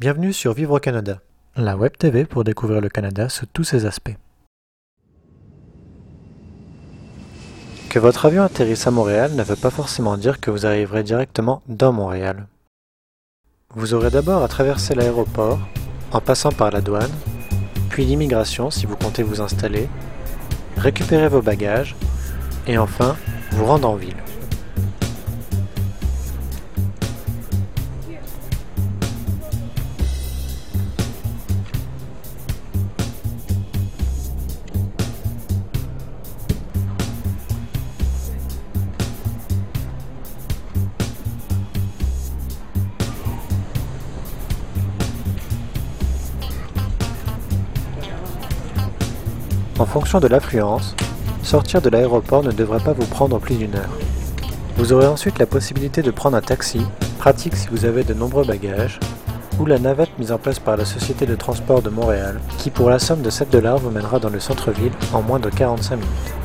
Bienvenue sur Vivre au Canada, la web TV pour découvrir le Canada sous tous ses aspects. Que votre avion atterrisse à Montréal ne veut pas forcément dire que vous arriverez directement dans Montréal. Vous aurez d'abord à traverser l'aéroport en passant par la douane, puis l'immigration si vous comptez vous installer, récupérer vos bagages et enfin vous rendre en ville. En fonction de l'affluence, sortir de l'aéroport ne devrait pas vous prendre plus d'une heure. Vous aurez ensuite la possibilité de prendre un taxi, pratique si vous avez de nombreux bagages, ou la navette mise en place par la Société de transport de Montréal, qui pour la somme de 7 dollars vous mènera dans le centre-ville en moins de 45 minutes.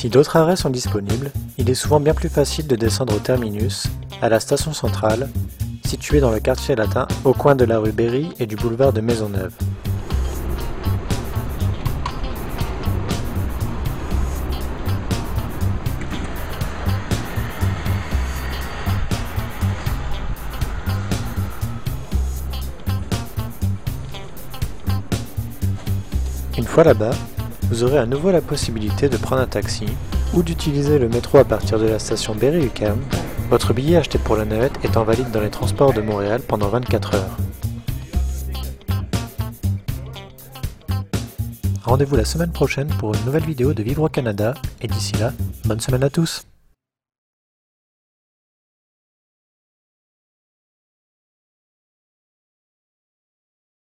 Si d'autres arrêts sont disponibles, il est souvent bien plus facile de descendre au terminus, à la station centrale, située dans le quartier latin au coin de la rue Berry et du boulevard de Maisonneuve. Une fois là-bas, vous aurez à nouveau la possibilité de prendre un taxi ou d'utiliser le métro à partir de la station Berry-UQAM. Votre billet acheté pour la navette étant valide dans les transports de Montréal pendant 24 heures. Rendez-vous la semaine prochaine pour une nouvelle vidéo de Vivre au Canada et d'ici là, bonne semaine à tous